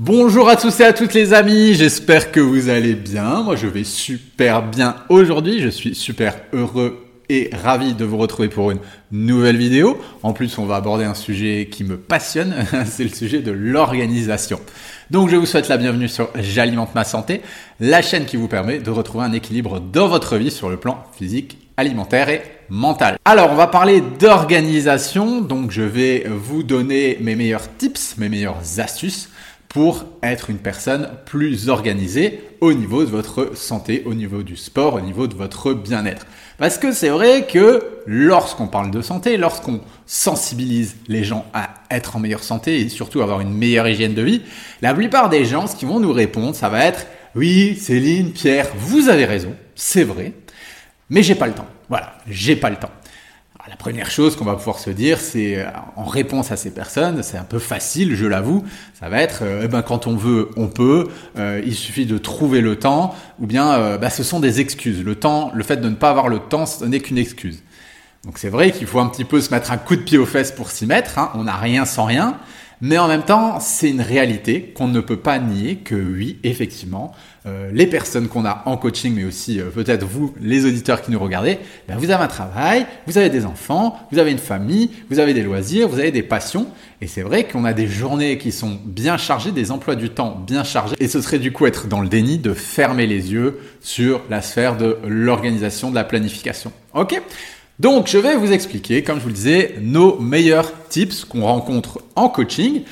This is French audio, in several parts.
Bonjour à tous et à toutes les amis, j'espère que vous allez bien. Moi je vais super bien aujourd'hui, je suis super heureux et ravi de vous retrouver pour une nouvelle vidéo. En plus, on va aborder un sujet qui me passionne, c'est le sujet de l'organisation. Donc, je vous souhaite la bienvenue sur J'alimente ma santé, la chaîne qui vous permet de retrouver un équilibre dans votre vie sur le plan physique, alimentaire et mental. Alors, on va parler d'organisation. Donc, je vais vous donner mes meilleurs tips, mes meilleures astuces pour être une personne plus organisée au niveau de votre santé, au niveau du sport, au niveau de votre bien-être. Parce que c'est vrai que lorsqu'on parle de santé, lorsqu'on sensibilise les gens à être en meilleure santé et surtout avoir une meilleure hygiène de vie, la plupart des gens, ce qu'ils vont nous répondre, ça va être oui, Céline, Pierre, vous avez raison, c'est vrai, mais j'ai pas le temps. Voilà, j'ai pas le temps la première chose qu'on va pouvoir se dire, c'est euh, en réponse à ces personnes, c'est un peu facile, je l'avoue, ça va être, euh, eh ben, quand on veut, on peut, euh, il suffit de trouver le temps, ou bien bah, ce sont des excuses. Le temps, le fait de ne pas avoir le temps, ce n'est qu'une excuse. Donc c'est vrai qu'il faut un petit peu se mettre un coup de pied aux fesses pour s'y mettre, hein. on n'a rien sans rien, mais en même temps, c'est une réalité qu'on ne peut pas nier que oui, effectivement, euh, les personnes qu'on a en coaching, mais aussi euh, peut-être vous, les auditeurs qui nous regardez, ben vous avez un travail, vous avez des enfants, vous avez une famille, vous avez des loisirs, vous avez des passions. Et c'est vrai qu'on a des journées qui sont bien chargées, des emplois du temps bien chargés. Et ce serait du coup être dans le déni de fermer les yeux sur la sphère de l'organisation, de la planification. Ok? Donc, je vais vous expliquer, comme je vous le disais, nos meilleurs tips qu'on rencontre en coaching.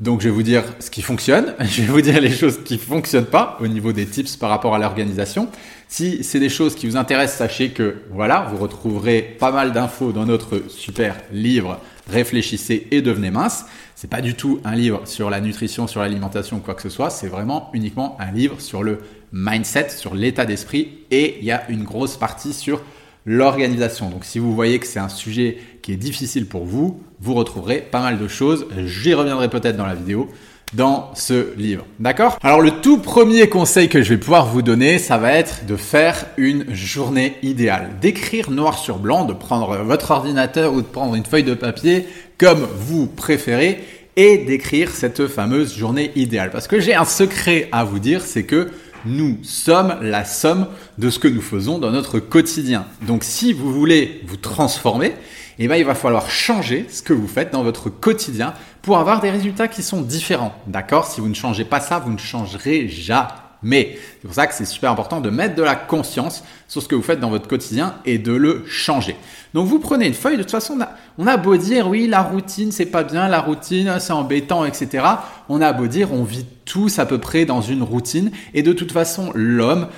Donc, je vais vous dire ce qui fonctionne. Je vais vous dire les choses qui fonctionnent pas au niveau des tips par rapport à l'organisation. Si c'est des choses qui vous intéressent, sachez que voilà, vous retrouverez pas mal d'infos dans notre super livre Réfléchissez et devenez mince. C'est pas du tout un livre sur la nutrition, sur l'alimentation ou quoi que ce soit. C'est vraiment uniquement un livre sur le mindset, sur l'état d'esprit et il y a une grosse partie sur l'organisation. Donc si vous voyez que c'est un sujet qui est difficile pour vous, vous retrouverez pas mal de choses. J'y reviendrai peut-être dans la vidéo dans ce livre. D'accord? Alors le tout premier conseil que je vais pouvoir vous donner, ça va être de faire une journée idéale. D'écrire noir sur blanc, de prendre votre ordinateur ou de prendre une feuille de papier comme vous préférez et d'écrire cette fameuse journée idéale. Parce que j'ai un secret à vous dire, c'est que nous sommes la somme de ce que nous faisons dans notre quotidien. Donc si vous voulez vous transformer, eh il va falloir changer ce que vous faites dans votre quotidien pour avoir des résultats qui sont différents. D'accord? Si vous ne changez pas ça, vous ne changerez jamais. Mais c'est pour ça que c'est super important de mettre de la conscience sur ce que vous faites dans votre quotidien et de le changer. Donc vous prenez une feuille, de toute façon on a, beau dire oui la routine c'est pas bien, la routine c'est embêtant, etc. On a beau dire on vit tous à peu près dans une routine et de toute façon l'homme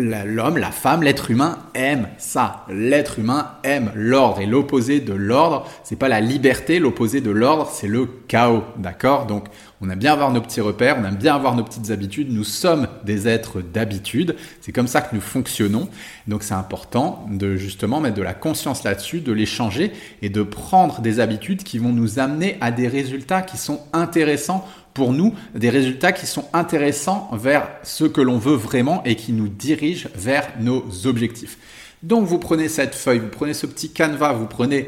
l'homme, la femme, l'être humain aime ça. L'être humain aime l'ordre et l'opposé de l'ordre, c'est pas la liberté, l'opposé de l'ordre, c'est le chaos, d'accord? Donc on aime bien avoir nos petits repères, on aime bien avoir nos petites habitudes, nous sommes des êtres d'habitude, c'est comme ça que nous fonctionnons. Donc c'est important de justement mettre de la conscience là-dessus, de les changer et de prendre des habitudes qui vont nous amener à des résultats qui sont intéressants pour nous des résultats qui sont intéressants vers ce que l'on veut vraiment et qui nous dirigent vers nos objectifs. Donc vous prenez cette feuille, vous prenez ce petit canevas, vous prenez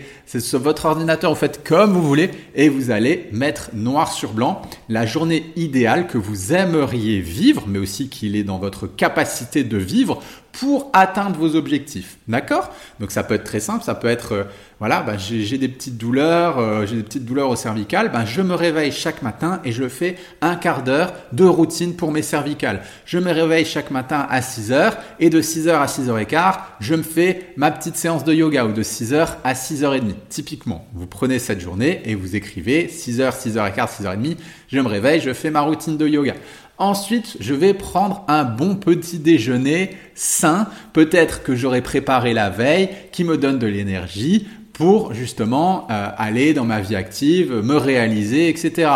votre ordinateur, vous faites comme vous voulez et vous allez mettre noir sur blanc la journée idéale que vous aimeriez vivre, mais aussi qu'il est dans votre capacité de vivre pour atteindre vos objectifs. D'accord? Donc ça peut être très simple, ça peut être, euh, voilà, bah, j'ai des petites douleurs, euh, j'ai des petites douleurs au cervical, ben, je me réveille chaque matin et je fais un quart d'heure de routine pour mes cervicales. Je me réveille chaque matin à 6 heures et de 6 heures à 6 h 15 je me fais ma petite séance de yoga ou de 6 heures à 6 h 30 Typiquement, vous prenez cette journée et vous écrivez 6 heures, 6 h 15 6 h 30 je me réveille, je fais ma routine de yoga. Ensuite, je vais prendre un bon petit déjeuner sain, peut-être que j'aurais préparé la veille, qui me donne de l'énergie pour justement euh, aller dans ma vie active, me réaliser, etc.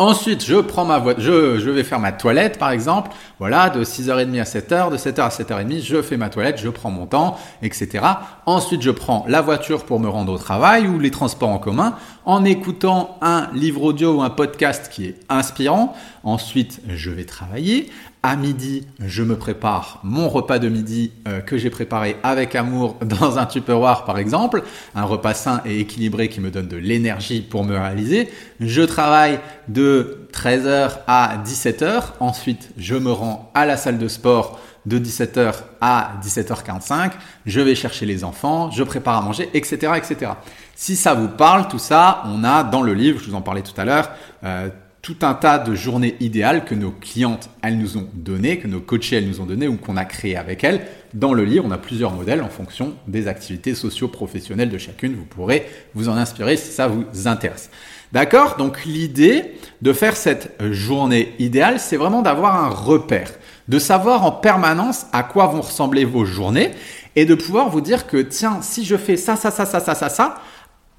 Ensuite, je prends ma je, je, vais faire ma toilette par exemple. Voilà, de 6h30 à 7h, de 7h à 7h30, je fais ma toilette, je prends mon temps, etc. Ensuite, je prends la voiture pour me rendre au travail ou les transports en commun en écoutant un livre audio ou un podcast qui est inspirant. Ensuite, je vais travailler. À midi, je me prépare mon repas de midi euh, que j'ai préparé avec amour dans un Tupperware par exemple, un repas sain et équilibré qui me donne de l'énergie pour me réaliser. Je travaille de 13h à 17h. Ensuite, je me rends à la salle de sport de 17h à 17h45. Je vais chercher les enfants, je prépare à manger, etc., etc. Si ça vous parle, tout ça, on a dans le livre, je vous en parlais tout à l'heure, euh, tout un tas de journées idéales que nos clientes, elles nous ont données, que nos coachés, elles nous ont données ou qu'on a créées avec elles. Dans le livre, on a plusieurs modèles en fonction des activités socio-professionnelles de chacune. Vous pourrez vous en inspirer si ça vous intéresse. D'accord? Donc l'idée de faire cette journée idéale, c'est vraiment d'avoir un repère, de savoir en permanence à quoi vont ressembler vos journées et de pouvoir vous dire que tiens, si je fais ça, ça, ça, ça, ça, ça, ça,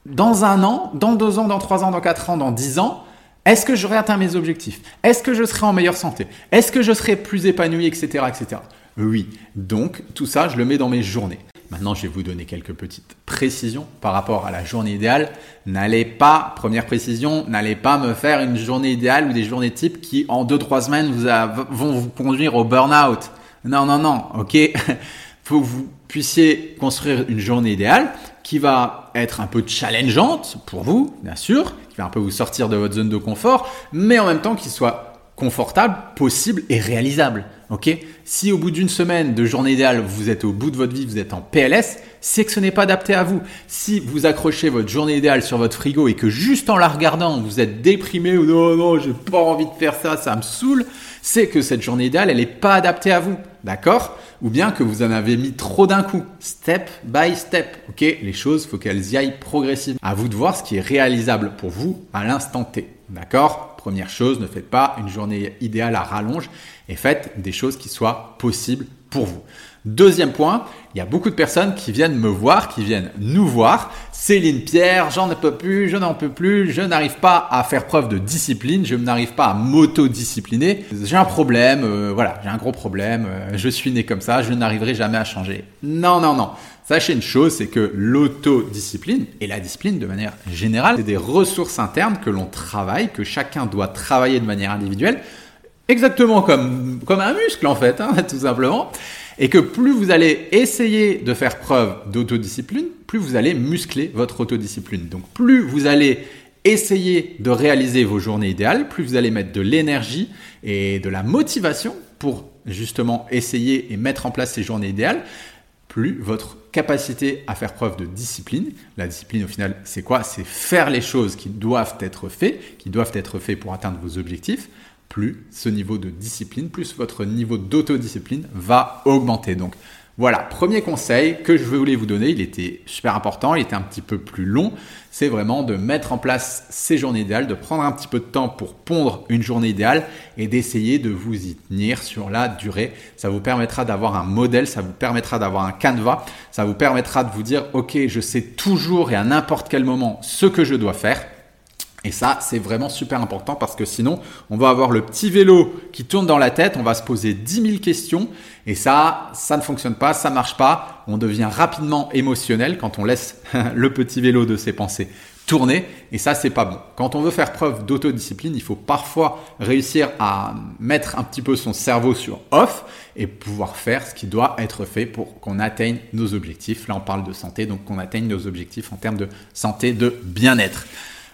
dans un an, dans deux ans, dans trois ans, dans quatre ans, dans dix ans, est-ce que j'aurai atteint mes objectifs? Est-ce que je serai en meilleure santé? Est-ce que je serai plus épanoui, etc., etc. Oui. Donc, tout ça, je le mets dans mes journées. Maintenant, je vais vous donner quelques petites précisions par rapport à la journée idéale. N'allez pas, première précision, n'allez pas me faire une journée idéale ou des journées types qui, en 2-3 semaines, vont vous conduire au burn-out. Non, non, non, ok? Faut que vous puissiez construire une journée idéale qui va être un peu challengeante pour vous, bien sûr, qui va un peu vous sortir de votre zone de confort, mais en même temps qui soit confortable, possible et réalisable. Ok? Si au bout d'une semaine de journée idéale, vous êtes au bout de votre vie, vous êtes en PLS, c'est que ce n'est pas adapté à vous. Si vous accrochez votre journée idéale sur votre frigo et que juste en la regardant, vous êtes déprimé ou non, non, j'ai pas envie de faire ça, ça me saoule, c'est que cette journée idéale, elle n'est pas adaptée à vous. D'accord? Ou bien que vous en avez mis trop d'un coup. Step by step. Ok? Les choses, faut qu'elles y aillent progressivement. À vous de voir ce qui est réalisable pour vous à l'instant T. D'accord? Première chose, ne faites pas une journée idéale à rallonge et faites des choses qui soient possibles pour vous. Deuxième point, il y a beaucoup de personnes qui viennent me voir, qui viennent nous voir. Céline Pierre, j'en peux plus, je n'en peux plus, je n'arrive pas à faire preuve de discipline, je n'arrive pas à m'auto-discipliner. J'ai un problème, euh, voilà, j'ai un gros problème, euh, je suis né comme ça, je n'arriverai jamais à changer. Non, non, non. Sachez une chose, c'est que l'autodiscipline et la discipline de manière générale, c'est des ressources internes que l'on travaille, que chacun doit travailler de manière individuelle, exactement comme, comme un muscle en fait, hein, tout simplement. Et que plus vous allez essayer de faire preuve d'autodiscipline, plus vous allez muscler votre autodiscipline. Donc plus vous allez essayer de réaliser vos journées idéales, plus vous allez mettre de l'énergie et de la motivation pour justement essayer et mettre en place ces journées idéales, plus votre capacité à faire preuve de discipline. La discipline, au final, c'est quoi? C'est faire les choses qui doivent être faites, qui doivent être faites pour atteindre vos objectifs. Plus ce niveau de discipline, plus votre niveau d'autodiscipline va augmenter. Donc, voilà, premier conseil que je voulais vous donner, il était super important, il était un petit peu plus long, c'est vraiment de mettre en place ces journées idéales, de prendre un petit peu de temps pour pondre une journée idéale et d'essayer de vous y tenir sur la durée. Ça vous permettra d'avoir un modèle, ça vous permettra d'avoir un canevas, ça vous permettra de vous dire, ok, je sais toujours et à n'importe quel moment ce que je dois faire. Et ça, c'est vraiment super important parce que sinon, on va avoir le petit vélo qui tourne dans la tête, on va se poser 10 000 questions et ça, ça ne fonctionne pas, ça marche pas. On devient rapidement émotionnel quand on laisse le petit vélo de ses pensées tourner et ça, c'est pas bon. Quand on veut faire preuve d'autodiscipline, il faut parfois réussir à mettre un petit peu son cerveau sur off et pouvoir faire ce qui doit être fait pour qu'on atteigne nos objectifs. Là, on parle de santé, donc qu'on atteigne nos objectifs en termes de santé, de bien-être.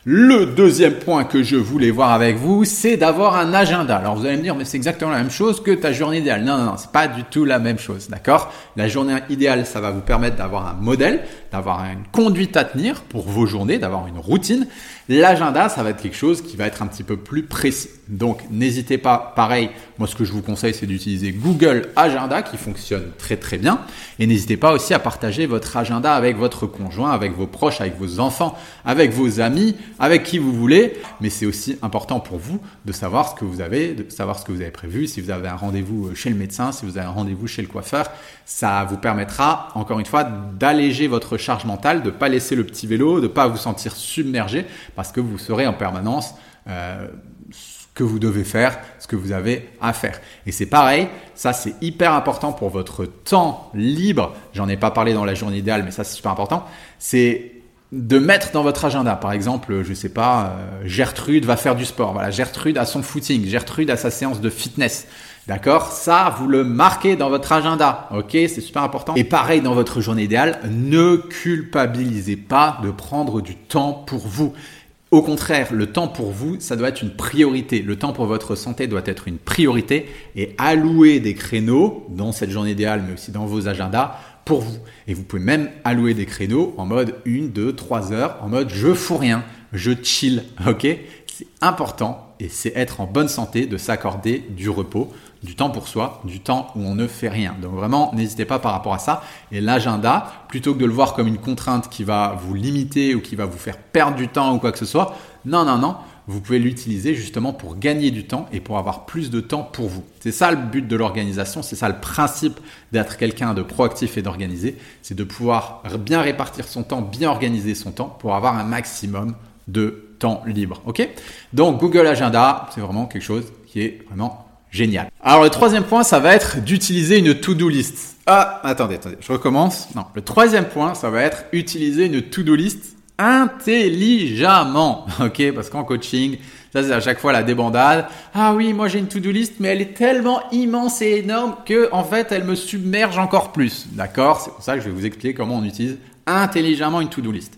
Le deuxième point que je voulais voir avec vous, c'est d'avoir un agenda. Alors vous allez me dire, mais c'est exactement la même chose que ta journée idéale. Non, non, non, c'est pas du tout la même chose, d'accord? La journée idéale, ça va vous permettre d'avoir un modèle, d'avoir une conduite à tenir pour vos journées, d'avoir une routine. L'agenda, ça va être quelque chose qui va être un petit peu plus précis. Donc, n'hésitez pas, pareil, moi ce que je vous conseille, c'est d'utiliser Google Agenda qui fonctionne très très bien. Et n'hésitez pas aussi à partager votre agenda avec votre conjoint, avec vos proches, avec vos enfants, avec vos amis, avec qui vous voulez. Mais c'est aussi important pour vous de savoir ce que vous avez, de savoir ce que vous avez prévu. Si vous avez un rendez-vous chez le médecin, si vous avez un rendez-vous chez le coiffeur, ça vous permettra, encore une fois, d'alléger votre charge mentale, de ne pas laisser le petit vélo, de ne pas vous sentir submergé parce que vous saurez en permanence euh, que vous devez faire, ce que vous avez à faire. Et c'est pareil, ça c'est hyper important pour votre temps libre. J'en ai pas parlé dans la journée idéale, mais ça c'est super important. C'est de mettre dans votre agenda. Par exemple, je sais pas, euh, Gertrude va faire du sport. Voilà, Gertrude a son footing, Gertrude a sa séance de fitness. D'accord? Ça, vous le marquez dans votre agenda. Ok C'est super important. Et pareil dans votre journée idéale, ne culpabilisez pas de prendre du temps pour vous Au contraire, le temps pour vous, ça doit être une priorité. Le temps pour votre santé doit être une priorité et allouer des créneaux dans cette journée idéale, mais aussi dans vos agendas pour vous. Et vous pouvez même allouer des créneaux en mode 1, 2, 3 heures, en mode je fous rien, je chill, ok? C'est important et c'est être en bonne santé de s'accorder du repos, du temps pour soi, du temps où on ne fait rien. Donc vraiment, n'hésitez pas par rapport à ça. Et l'agenda, plutôt que de le voir comme une contrainte qui va vous limiter ou qui va vous faire perdre du temps ou quoi que ce soit, non, non, non, vous pouvez l'utiliser justement pour gagner du temps et pour avoir plus de temps pour vous. C'est ça le but de l'organisation, c'est ça le principe d'être quelqu'un de proactif et d'organisé, c'est de pouvoir bien répartir son temps, bien organiser son temps pour avoir un maximum de temps libre. Ok? Donc Google Agenda, c'est vraiment quelque chose qui est vraiment génial. Alors le troisième point, ça va être d'utiliser une to-do list. Ah, attendez, attendez, je recommence. Non, le troisième point, ça va être utiliser une to-do list intelligemment. Ok, parce qu'en coaching, ça c'est à chaque fois la débandade. Ah oui, moi j'ai une to-do list, mais elle est tellement immense et énorme que en fait elle me submerge encore plus. D'accord? C'est pour ça que je vais vous expliquer comment on utilise intelligemment une to-do list.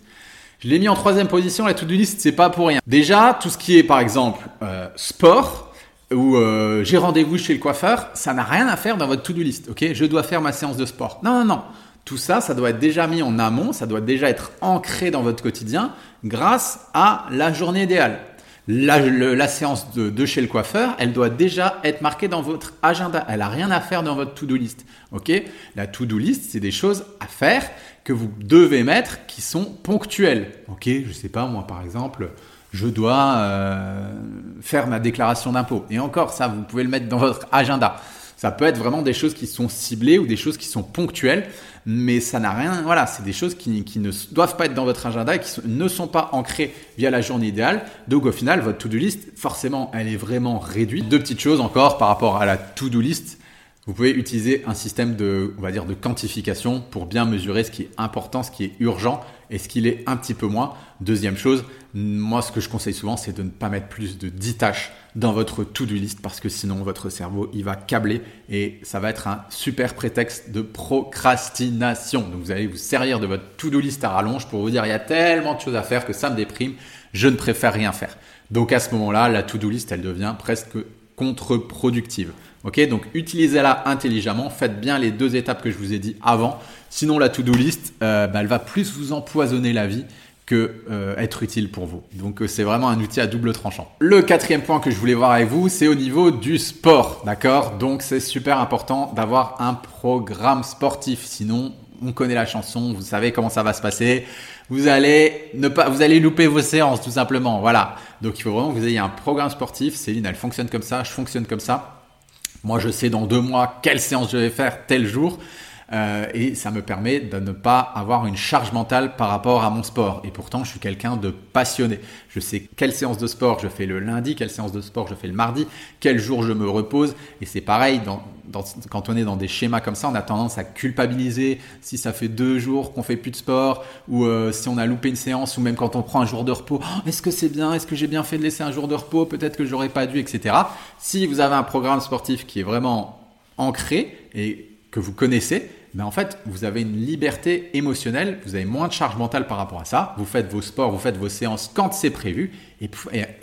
Je l'ai mis en troisième position, la to-do list, c'est pas pour rien. Déjà, tout ce qui est par exemple euh, sport, ou euh, j'ai rendez-vous chez le coiffeur, ça n'a rien à faire dans votre to-do list. Ok, je dois faire ma séance de sport. Non, non, non. Tout ça, ça doit être déjà mis en amont, ça doit déjà être ancré dans votre quotidien grâce à la journée idéale. La, séance de, chez le coiffeur, elle doit déjà être marquée dans votre agenda. Elle n'a rien à faire dans votre to-do list. Ok? La to-do list, c'est des choses à faire que vous devez mettre qui sont ponctuelles. Ok? Je sais pas, moi par exemple, je dois euh, faire ma déclaration d'impôt. Et encore, ça, vous pouvez le mettre dans votre agenda. Ça peut être vraiment des choses qui sont ciblées ou des choses qui sont ponctuelles, mais ça n'a rien. Voilà, c'est des choses qui, ne doivent pas être dans votre agenda et qui ne sont pas ancrées via la journée idéale. Donc au final, votre to-do list, forcément, elle est vraiment réduite. Deux petites choses encore par rapport à la to-do list. Vous pouvez utiliser un système de, on va dire, de quantification pour bien mesurer ce qui est important, ce qui est urgent et ce qui l'est un petit peu moins? Deuxième chose, moi, ce que je conseille souvent, c'est de ne pas mettre plus de 10 tâches dans votre to-do list parce que sinon, votre cerveau, il va câbler et ça va être un super prétexte de procrastination. Donc, vous allez vous servir de votre to-do list à rallonge pour vous dire, il y a tellement de choses à faire que ça me déprime, je ne préfère rien faire. Donc, à ce moment-là, la to-do list, elle devient presque contre-productive. Ok, donc utilisez-la intelligemment, faites bien les deux étapes que je vous ai dit avant. Sinon, la to-do list, euh, bah, elle va plus vous empoisonner la vie que euh, être utile pour vous. Donc euh, c'est vraiment un outil à double tranchant. Le quatrième point que je voulais voir avec vous, c'est au niveau du sport, d'accord? Donc c'est super important d'avoir un programme sportif. Sinon, on connaît la chanson, vous savez comment ça va se passer. Vous allez ne pas, vous allez louper vos séances tout simplement. Voilà. Donc il faut vraiment que vous ayez un programme sportif. Céline, elle fonctionne comme ça, je fonctionne comme ça. Moi, je sais dans deux mois quelle séance je vais faire tel jour. Euh, et ça me permet de ne pas avoir une charge mentale par rapport à mon sport. Et pourtant, je suis quelqu'un de passionné. Je sais quelle séance de sport je fais le lundi, quelle séance de sport je fais le mardi, quel jour je me repose. Et c'est pareil, quand on est dans des schémas comme ça, on a tendance à culpabiliser si ça fait deux jours qu'on fait plus de sport, ou euh, si on a loupé une séance, ou même quand on prend un jour de repos. Oh, est-ce que c'est bien? Est-ce que j'ai bien fait de laisser un jour de repos? Peut-être que j'aurais pas dû, etc. Si vous avez un programme sportif qui est vraiment ancré et que vous connaissez, mais en fait, vous avez une liberté émotionnelle, vous avez moins de charge mentale par rapport à ça, vous faites vos sports, vous faites vos séances quand c'est prévu, et,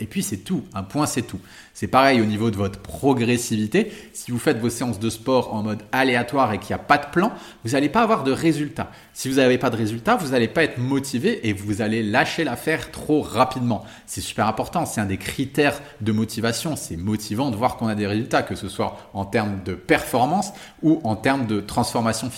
et puis c'est tout, un point c'est tout. C'est pareil au niveau de votre progressivité, si vous faites vos séances de sport en mode aléatoire et qu'il n'y a pas de plan, vous n'allez pas avoir de résultat. Si vous n'avez pas de résultat, vous n'allez pas être motivé et vous allez lâcher l'affaire trop rapidement. C'est super important, c'est un des critères de motivation, c'est motivant de voir qu'on a des résultats, que ce soit en termes de performance ou en termes de transformation physique.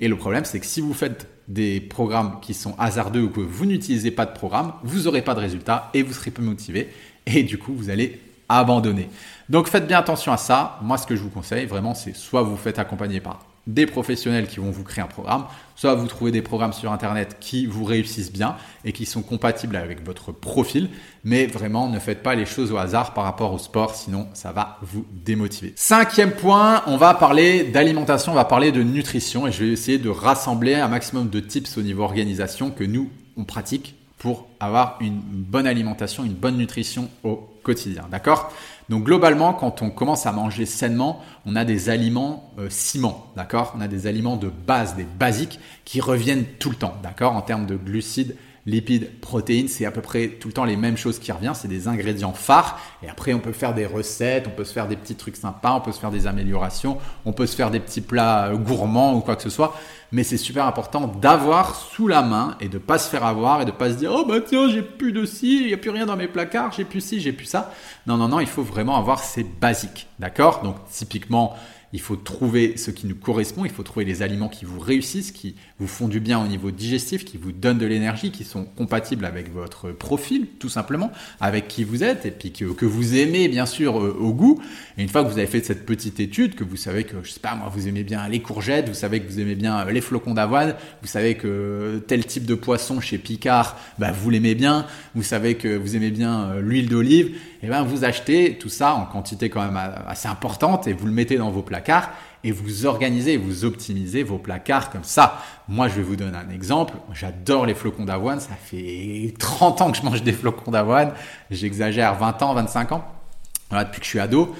Et le problème, c'est que si vous faites des programmes qui sont hasardeux ou que vous n'utilisez pas de programme, vous n'aurez pas de résultats et vous serez peu motivé. Et du coup, vous allez abandonner. Donc faites bien attention à ça. Moi, ce que je vous conseille vraiment, c'est soit vous faites accompagner par des professionnels qui vont vous créer un programme, soit vous trouvez des programmes sur Internet qui vous réussissent bien et qui sont compatibles avec votre profil, mais vraiment ne faites pas les choses au hasard par rapport au sport, sinon ça va vous démotiver. Cinquième point, on va parler d'alimentation, on va parler de nutrition. Et je vais essayer de rassembler un maximum de tips au niveau organisation que nous, on pratique pour avoir une bonne alimentation, une bonne nutrition au quotidien. D'accord? Donc globalement, quand on commence à manger sainement, on a des aliments euh, ciment, d'accord? On a des aliments de base, des basiques qui reviennent tout le temps, d'accord? En termes de glucides lipides, protéines, c'est à peu près tout le temps les mêmes choses qui reviennent, c'est des ingrédients phares. Et après, on peut faire des recettes, on peut se faire des petits trucs sympas, on peut se faire des améliorations, on peut se faire des petits plats euh, gourmands ou quoi que ce soit. Mais c'est super important d'avoir sous la main et de pas se faire avoir et de pas se dire oh bah tiens j'ai plus de ci, il y a plus rien dans mes placards, j'ai plus ci, j'ai plus ça. Non non non, il faut vraiment avoir ces basiques, d'accord? Donc typiquement il faut trouver ce qui nous correspond, il faut trouver les aliments qui vous réussissent, qui vous font du bien au niveau digestif, qui vous donnent de l'énergie, qui sont compatibles avec votre profil, tout simplement, avec qui vous êtes, et puis que, vous aimez bien sûr euh, au goût. Et une fois que vous avez fait cette petite étude, que vous savez que, je sais pas moi, vous aimez bien les courgettes, vous savez que vous aimez bien les flocons d'avoine, vous savez que tel type de poisson chez Picard, bah, vous l'aimez bien, vous savez que vous aimez bien euh, l'huile d'olive, et ben vous achetez tout ça en quantité quand même assez importante et vous le mettez dans vos et vous organisez, vous optimisez vos placards comme ça. Moi, je vais vous donner un exemple. J'adore les flocons d'avoine. Ça fait 30 ans que je mange des flocons d'avoine. J'exagère, 20 ans, 25 ans. depuis que je suis ado.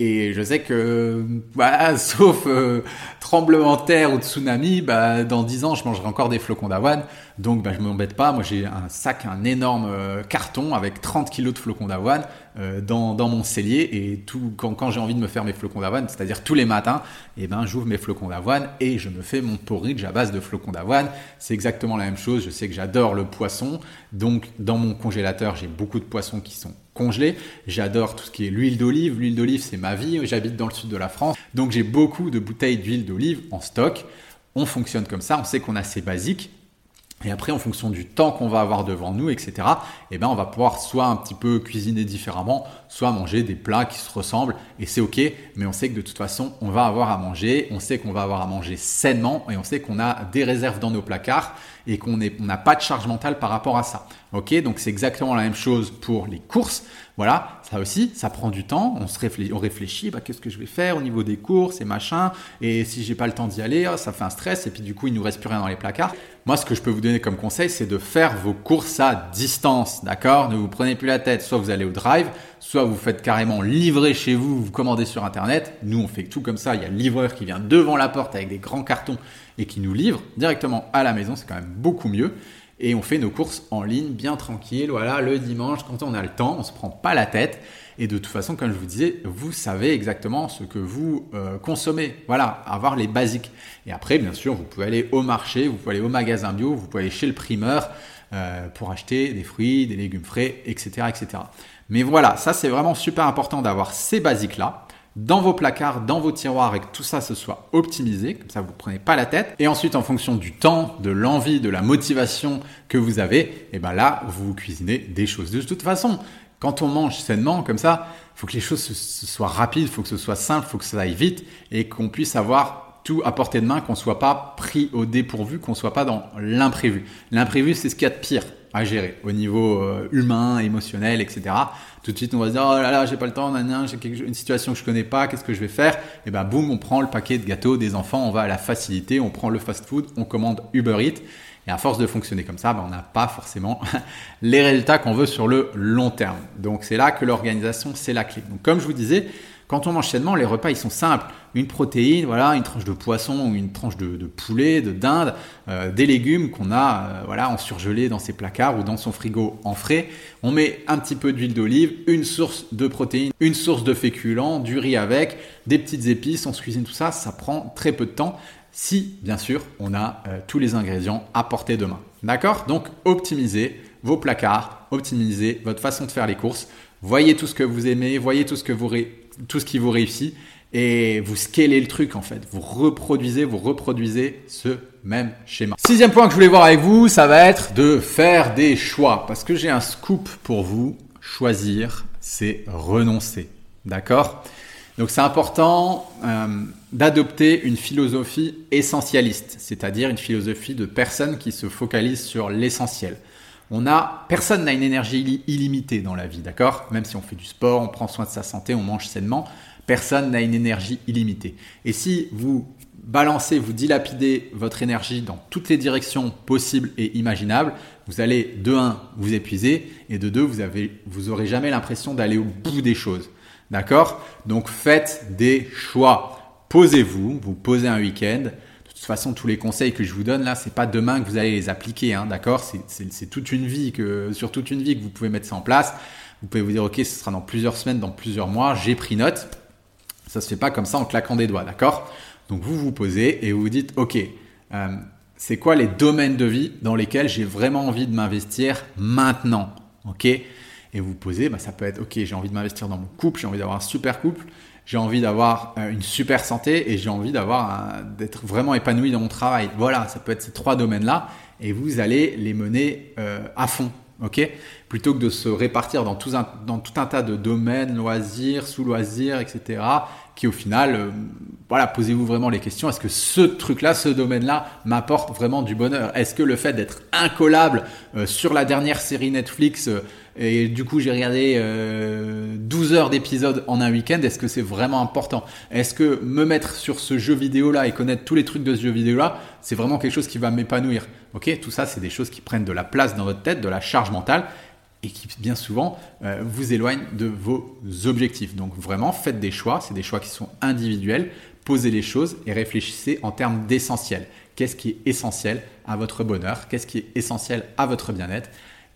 Et je sais que, bah, sauf euh, tremblement de terre ou tsunami, bah, dans 10 ans, je mangerai encore des flocons d'avoine. Donc, bah, je m'embête pas. Moi, j'ai un sac, un énorme euh, carton avec 30 kilos de flocons d'avoine euh, dans, mon cellier. Et tout, quand, j'ai envie de me faire mes flocons d'avoine, c'est-à-dire tous les matins, et eh ben, j'ouvre mes flocons d'avoine et je me fais mon porridge à base de flocons d'avoine. C'est exactement la même chose. Je sais que j'adore le poisson. Donc, dans mon congélateur, j'ai beaucoup de poissons qui sont congelés. J'adore tout ce qui est l'huile d'olive. L'huile d'olive, c'est ma vie. J'habite dans le sud de la France. Donc, j'ai beaucoup de bouteilles d'huile d'olive en stock. On fonctionne comme ça. On sait qu'on a ces basiques. Et après, en fonction du temps qu'on va avoir devant nous, etc., eh ben, on va pouvoir soit un petit peu cuisiner différemment, soit manger des plats qui se ressemblent. Et c'est ok, mais on sait que de toute façon, on va avoir à manger. On sait qu'on va avoir à manger sainement et on sait qu'on a des réserves dans nos placards et qu'on n'a pas de charge mentale par rapport à ça. Ok, donc c'est exactement la même chose pour les courses. Voilà, ça aussi, ça prend du temps. On se réfléchit, bah, qu'est-ce que je vais faire au niveau des courses et machin. Et si j'ai pas le temps d'y aller, oh, ça fait un stress. Et puis du coup, il nous reste plus rien dans les placards. Moi, ce que je peux vous donner comme conseil, c'est de faire vos courses à distance, d'accord? Ne vous prenez plus la tête. Soit vous allez au drive, soit vous faites carrément livrer chez vous, vous commandez sur internet. Nous, on fait tout comme ça. Il y a le livreur qui vient devant la porte avec des grands cartons et qui nous livre directement à la maison. C'est quand même beaucoup mieux et on fait nos courses en ligne bien tranquille. Voilà, le dimanche, quand on a le temps, on se prend pas la tête. Et de toute façon, comme je vous disais, vous savez exactement ce que vous euh, consommez. Voilà, avoir les basiques. Et après, bien sûr, vous pouvez aller au marché, vous pouvez aller au magasin bio, vous pouvez aller chez le primeur euh, pour acheter des fruits, des légumes frais, etc., etc. Mais voilà, ça c'est vraiment super important d'avoir ces basiques-là dans vos placards, dans vos tiroirs et que tout ça se soit optimisé, comme ça vous ne prenez pas la tête. Et ensuite, en fonction du temps, de l'envie, de la motivation que vous avez, et eh ben là, vous cuisinez des choses. De toute façon, quand on mange sainement comme ça, faut que les choses soient rapides, faut que ce soit simple, faut que ça aille vite et qu'on puisse avoir tout à portée de main, qu'on ne soit pas pris au dépourvu, qu'on ne soit pas dans l'imprévu. L'imprévu, c'est ce qu'il y a de pire à gérer au niveau euh, humain, émotionnel, etc. Tout de suite, on va se dire, oh là là, j'ai pas le temps, j'ai une situation que je connais pas, qu'est-ce que je vais faire? Et ben, boum, on prend le paquet de gâteaux des enfants, on va à la facilité, on prend le fast-food, on commande Uber Eats. Et à force de fonctionner comme ça, ben, on n'a pas forcément les résultats qu'on veut sur le long terme. Donc, c'est là que l'organisation, c'est la clé. Donc, comme je vous disais, quand on mange sainement, les repas, ils sont simples. Une protéine, voilà, une tranche de poisson ou une tranche de, poulet, de dinde, euh, des légumes qu'on a euh, voilà, en surgelé dans ses placards ou dans son frigo en frais. On met un petit peu d'huile d'olive, une source de protéines, une source de féculents, du riz avec, des petites épices, on se cuisine tout ça, ça prend très peu de temps si, bien sûr, on a euh, tous les ingrédients à portée de main. D'accord? Donc, optimisez vos placards, optimisez votre façon de faire les courses, voyez tout ce que vous aimez, voyez tout ce que vous tout ce qui vous réussit et vous scalez le truc en fait. Vous reproduisez, vous reproduisez ce même schéma. Sixième point que je voulais voir avec vous, ça va être de faire des choix. Parce que j'ai un scoop pour vous. Choisir, c'est renoncer. D'accord? Donc c'est important euh, d'adopter une philosophie essentialiste, c'est-à-dire une philosophie de personne qui se focalise sur l'essentiel. On a, personne n'a une énergie illimitée dans la vie, d'accord? Même si on fait du sport, on prend soin de sa santé, on mange sainement, personne n'a une énergie illimitée. Et si vous balancez, vous dilapidez votre énergie dans toutes les directions possibles et imaginables, vous allez de 1 vous épuiser et de 2 vous avez vous aurez jamais l'impression d'aller au bout des choses. D'accord? Donc faites des choix. Posez-vous, vous posez un week-end. De toute façon, tous les conseils que je vous donne là, c'est pas demain que vous allez les appliquer, hein, d'accord? C'est toute une vie que, sur toute une vie que vous pouvez mettre ça en place. Vous pouvez vous dire, ok, ce sera dans plusieurs semaines, dans plusieurs mois. J'ai pris note. Ça se fait pas comme ça en claquant des doigts, d'accord? Donc vous vous posez et vous vous dites, ok, euh, c'est quoi les domaines de vie dans lesquels j'ai vraiment envie de m'investir maintenant, ok? Et vous posez, bah, ça peut être, ok, j'ai envie de m'investir dans mon couple, j'ai envie d'avoir un super couple, j'ai envie d'avoir euh, une super santé et j'ai envie d'avoir d'être vraiment épanoui dans mon travail. Voilà, ça peut être ces trois domaines-là et vous allez les mener euh, à fond, ok? Plutôt que de se répartir dans tout, un, tas de domaines, loisirs, sous-loisirs, etc. Qui au final, euh, voilà, posez-vous vraiment les questions. Est-ce que ce truc-là, ce domaine-là, m'apporte vraiment du bonheur? Est-ce que le fait d'être incollable sur la dernière série Netflix et du coup j'ai regardé euh, 12 heures d'épisode en un week-end, est-ce que c'est vraiment important? Est-ce que me mettre sur ce jeu vidéo là et connaître tous les trucs de ce jeu vidéo là, c'est vraiment quelque chose qui va m'épanouir? Ok, tout ça c'est des choses qui prennent de la place dans votre tête, de la charge mentale et qui bien souvent euh, vous éloignent de vos objectifs. Donc vraiment faites des choix, c'est des choix qui sont individuels, posez les choses et réfléchissez en termes d'essentiel. Qu'est-ce qui est essentiel à votre bonheur? Qu'est-ce qui est essentiel à votre bien-être?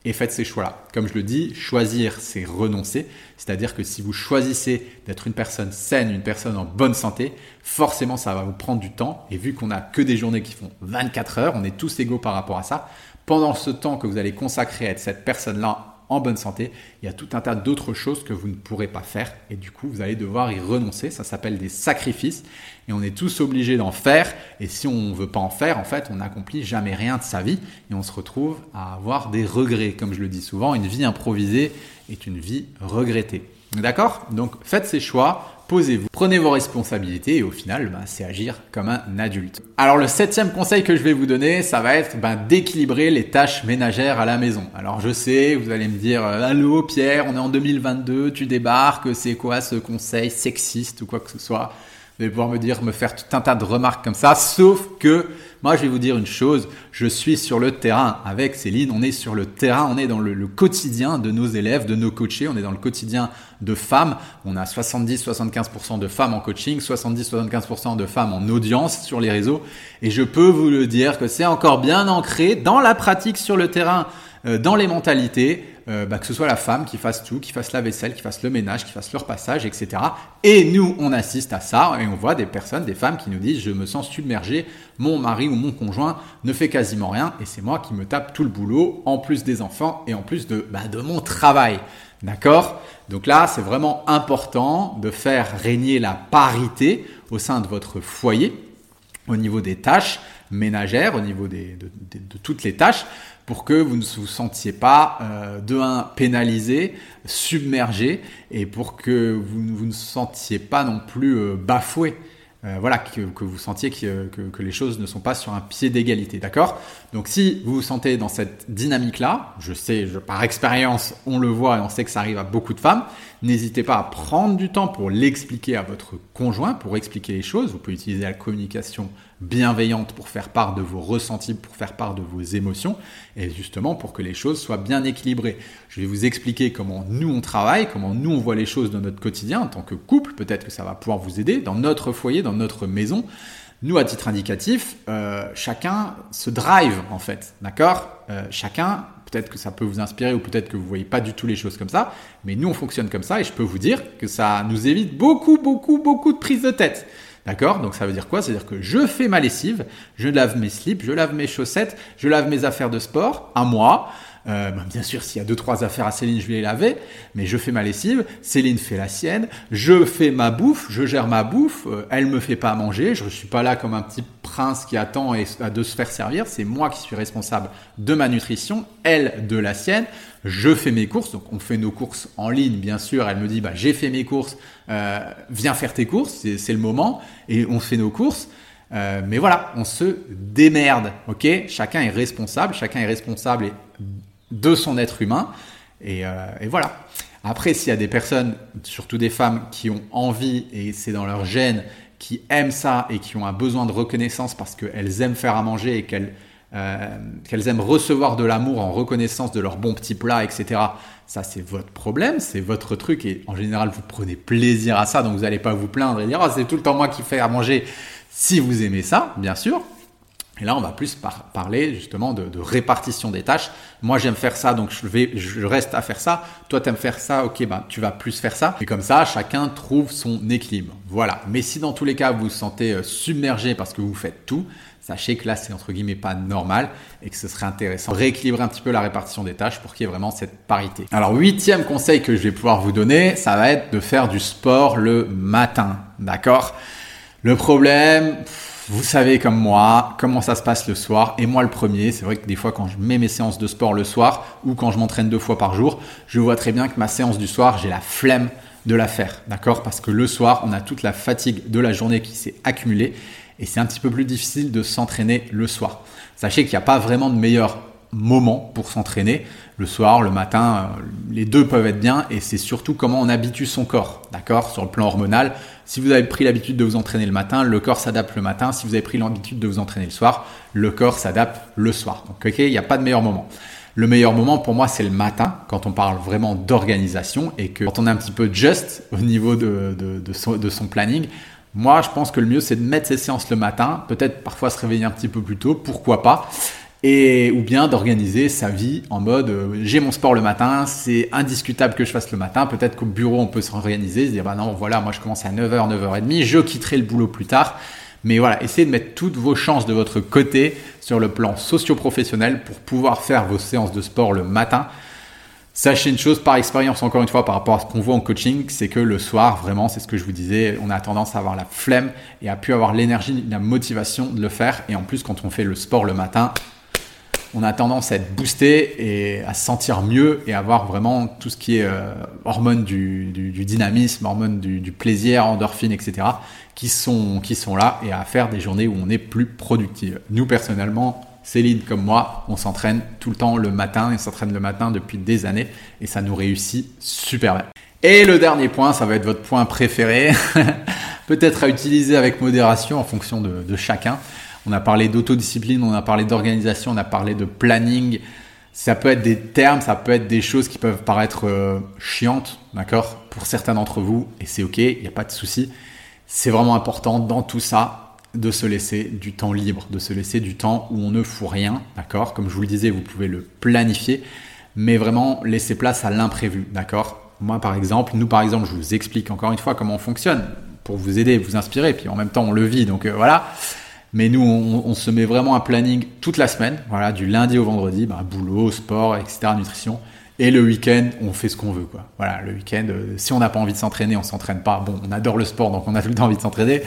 Et faites ces choix-là. Comme je le dis, choisir, c'est renoncer. C'est-à-dire que si vous choisissez d'être une personne saine, une personne en bonne santé, forcément, ça va vous prendre du temps. Et vu qu'on n'a que des journées qui font 24 heures, on est tous égaux par rapport à ça. Pendant ce temps que vous allez consacrer à être cette personne-là en bonne santé, il y a tout un tas d'autres choses que vous ne pourrez pas faire. Et du coup vous allez devoir y renoncer. Ça s'appelle des sacrifices. Et on est tous obligés d'en faire. Et si on ne veut pas en faire, en fait, on n'accomplit jamais rien de sa vie. Et on se retrouve à avoir des regrets. Comme je le dis souvent, une vie improvisée est une vie regrettée. D'accord? Donc faites ces choix, posez-vous, prenez vos responsabilités et au final, ben, c'est agir comme un adulte. Alors le septième conseil que je vais vous donner, ça va être ben, d'équilibrer les tâches ménagères à la maison. Alors je sais, vous allez me dire, euh, allô Pierre, on est en 2022, tu débarques, c'est quoi ce conseil sexiste ou quoi que ce soit? Vous allez pouvoir me dire, me faire tout un tas de remarques comme ça, sauf que moi je vais vous dire une chose, je suis sur le terrain avec Céline, on est sur le terrain, on est dans le, quotidien de nos élèves, de nos coachés, on est dans le quotidien de femmes, on a 70-75% de femmes en coaching, 70-75% de femmes en audience sur les réseaux, et je peux vous le dire que c'est encore bien ancré dans la pratique sur le terrain, euh, dans les mentalités, euh, bah, que ce soit la femme qui fasse tout, qui fasse la vaisselle, qui fasse le ménage, qui fasse le repassage, etc. Et nous, on assiste à ça et on voit des personnes, des femmes qui nous disent je me sens submergé, mon mari ou mon conjoint ne fait quasiment rien et c'est moi qui me tape tout le boulot, en plus des enfants et en plus de, bah, de mon travail. D'accord? Donc là, c'est vraiment important de faire régner la parité au sein de votre foyer, au niveau des tâches ménagères, au niveau de toutes les tâches, pour que vous ne vous sentiez pas euh, de un pénalisé, submergé, et pour que vous, vous ne sentiez pas non plus euh, bafoué. Euh, voilà, que, vous sentiez que, que, les choses ne sont pas sur un pied d'égalité, d'accord? Donc si vous vous sentez dans cette dynamique-là, je sais, par expérience, on le voit et on sait que ça arrive à beaucoup de femmes, n'hésitez pas à prendre du temps pour l'expliquer à votre conjoint, pour expliquer les choses. Vous pouvez utiliser la communication bienveillante pour faire part de vos ressentis, pour faire part de vos émotions, et justement pour que les choses soient bien équilibrées. Je vais vous expliquer comment nous on travaille, comment nous on voit les choses dans notre quotidien en tant que couple, peut-être que ça va pouvoir vous aider dans notre foyer, dans notre maison. Nous, à titre indicatif, euh, chacun se drive en fait, d'accord? Euh, Chacun, peut-être que ça peut vous inspirer ou peut-être que vous voyez pas du tout les choses comme ça, mais nous on fonctionne comme ça et je peux vous dire que ça nous évite beaucoup, beaucoup, beaucoup de prises de tête. D'accord? Donc ça veut dire quoi? C'est-à-dire que je fais ma lessive, je lave mes slips, je lave mes chaussettes, je lave mes affaires de sport à moi. Euh, ben, bien sûr, s'il y a deux trois affaires à Céline, je vais les laver, mais je fais ma lessive, Céline fait la sienne, je fais ma bouffe, je gère ma bouffe, euh, elle me fait pas manger, je suis pas là comme un petit prince qui attend de se faire servir, c'est moi qui suis responsable de ma nutrition, elle de la sienne. Je fais mes courses, donc on fait nos courses en ligne, bien sûr. Elle me dit, bah, j'ai fait mes courses, euh, viens faire tes courses, c'est le moment, et on fait nos courses. Euh, mais voilà, on se démerde, ok? Chacun est responsable, chacun est responsable de son être humain, et, euh, et voilà. Après, s'il y a des personnes, surtout des femmes, qui ont envie, et c'est dans leur gène, qui aiment ça et qui ont un besoin de reconnaissance parce qu'elles aiment faire à manger et qu'elles euh, aiment recevoir de l'amour en reconnaissance de leurs bons petits plats, etc. Ça, c'est votre problème, c'est votre truc et en général, vous prenez plaisir à ça, donc vous n'allez pas vous plaindre et dire oh, c'est tout le temps moi qui fais à manger. Si vous aimez ça, bien sûr, et là, on va plus parler justement de, répartition des tâches. Moi, j'aime faire ça, donc je, reste à faire ça. Toi, tu aimes faire ça, ok, ben, tu vas plus faire ça. Et comme ça, chacun trouve son équilibre. Voilà. Mais si dans tous les cas, vous vous sentez euh, submergé parce que vous faites tout, sachez que là, c'est entre guillemets pas normal et que ce serait intéressant de rééquilibrer un petit peu la répartition des tâches pour qu'il y ait vraiment cette parité. Alors, huitième conseil que je vais pouvoir vous donner, ça va être de faire du sport le matin. D'accord? Le problème vous savez comme moi comment ça se passe le soir. Et moi le premier, c'est vrai que des fois quand je mets mes séances de sport le soir ou quand je m'entraîne deux fois par jour, je vois très bien que ma séance du soir, j'ai la flemme de la faire. D'accord? Parce que le soir, on a toute la fatigue de la journée qui s'est accumulée et c'est un petit peu plus difficile de s'entraîner le soir. Sachez qu'il n'y a pas vraiment de meilleur moment pour s'entraîner. Le soir, le matin, euh, les deux peuvent être bien et c'est surtout comment on habitue son corps, d'accord Sur le plan hormonal, si vous avez pris l'habitude de vous entraîner le matin, le corps s'adapte le matin. Si vous avez pris l'habitude de vous entraîner le soir, le corps s'adapte le soir. Donc, ok, il n'y a pas de meilleur moment. Le meilleur moment pour moi, c'est le matin, quand on parle vraiment d'organisation et que quand on est un petit peu just au niveau de, de, son, de son planning, moi, je pense que le mieux, c'est de mettre ses séances le matin, peut-être parfois se réveiller un petit peu plus tôt, pourquoi pas et ou bien d'organiser sa vie en mode euh, j'ai mon sport le matin, c'est indiscutable que je fasse le matin, peut-être qu'au bureau on peut s'organiser, se dire bah non voilà, moi je commence à 9h, 9h30, je quitterai le boulot plus tard. Mais voilà, essayez de mettre toutes vos chances de votre côté sur le plan socio-professionnel pour pouvoir faire vos séances de sport le matin. Sachez une chose par expérience, encore une fois, par rapport à ce qu'on voit en coaching, c'est que le soir, vraiment, c'est ce que je vous disais, on a tendance à avoir la flemme et à plus avoir l'énergie, la motivation de le faire. Et en plus, quand on fait le sport le matin, on a tendance à être boosté et à se sentir mieux et avoir vraiment tout ce qui est euh, hormones du, dynamisme, hormones du, plaisir, endorphines, etc., qui sont, qui sont là et à faire des journées où on est plus productif. Nous, personnellement, Céline comme moi, on s'entraîne tout le temps le matin et s'entraîne le matin depuis des années et ça nous réussit super bien. Et le dernier point, ça va être votre point préféré, peut-être à utiliser avec modération en fonction de chacun. On a parlé d'autodiscipline, on a parlé d'organisation, on a parlé de planning. Ça peut être des termes, ça peut être des choses qui peuvent paraître euh, chiantes, d'accord, pour certains d'entre vous, et c'est ok, il n'y a pas de souci. C'est vraiment important dans tout ça de se laisser du temps libre, de se laisser du temps où on ne fout rien, d'accord Comme je vous le disais, vous pouvez le planifier, mais vraiment laisser place à l'imprévu, d'accord Moi, par exemple, nous, par exemple, je vous explique encore une fois comment on fonctionne pour vous aider, vous inspirer, puis en même temps, on le vit, donc euh, voilà. Mais nous, on, se met vraiment un planning toute la semaine, voilà, du lundi au vendredi, bah, boulot, sport, etc., nutrition. Et le week-end, on fait ce qu'on veut, quoi. Voilà, le week-end, euh, si on n'a pas envie de s'entraîner, on s'entraîne pas. Bon, on adore le sport, donc on a tout le temps envie de s'entraîner.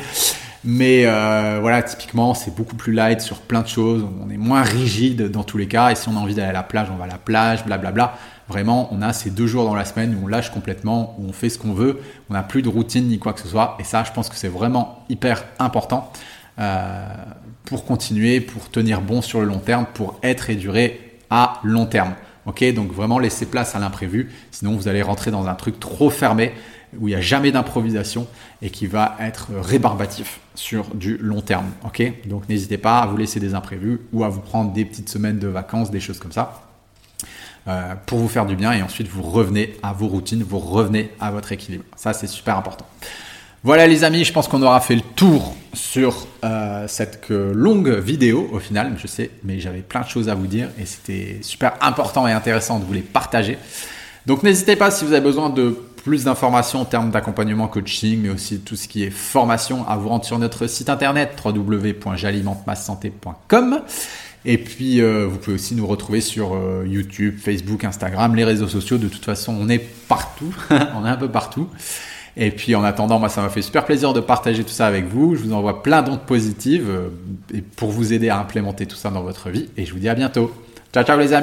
Mais euh, voilà, typiquement, c'est beaucoup plus light sur plein de choses. On est moins rigide dans tous les cas. Et si on a envie d'aller à la plage, on va à la plage, blablabla. Vraiment, on a ces deux jours dans la semaine où on lâche complètement, où on fait ce qu'on veut. On n'a plus de routine ni quoi que ce soit. Et ça, je pense que c'est vraiment hyper important. Euh, pour continuer, pour tenir bon sur le long terme, pour être et durer à long terme. Ok, donc vraiment laisser place à l'imprévu, sinon vous allez rentrer dans un truc trop fermé où il n'y a jamais d'improvisation et qui va être rébarbatif sur du long terme. Ok, donc n'hésitez pas à vous laisser des imprévus ou à vous prendre des petites semaines de vacances, des choses comme ça. Euh, pour vous faire du bien et ensuite vous revenez à vos routines, vous revenez à votre équilibre. Ça c'est super important. Voilà les amis, je pense qu'on aura fait le tour sur euh, cette longue vidéo au final, je sais, mais j'avais plein de choses à vous dire et c'était super important et intéressant de vous les partager. Donc n'hésitez pas si vous avez besoin de plus d'informations en termes d'accompagnement coaching, mais aussi tout ce qui est formation, à vous rendre sur notre site internet www.j'alimentemassanté.com. Et puis, euh, vous pouvez aussi nous retrouver sur euh, YouTube, Facebook, Instagram, les réseaux sociaux. De toute façon, on est partout. on est un peu partout. Et puis en attendant, moi ça m'a fait super plaisir de partager tout ça avec vous. Je vous envoie plein d'ondes positives euh, pour vous aider à implémenter tout ça dans votre vie. Et je vous dis à bientôt. Ciao ciao les amis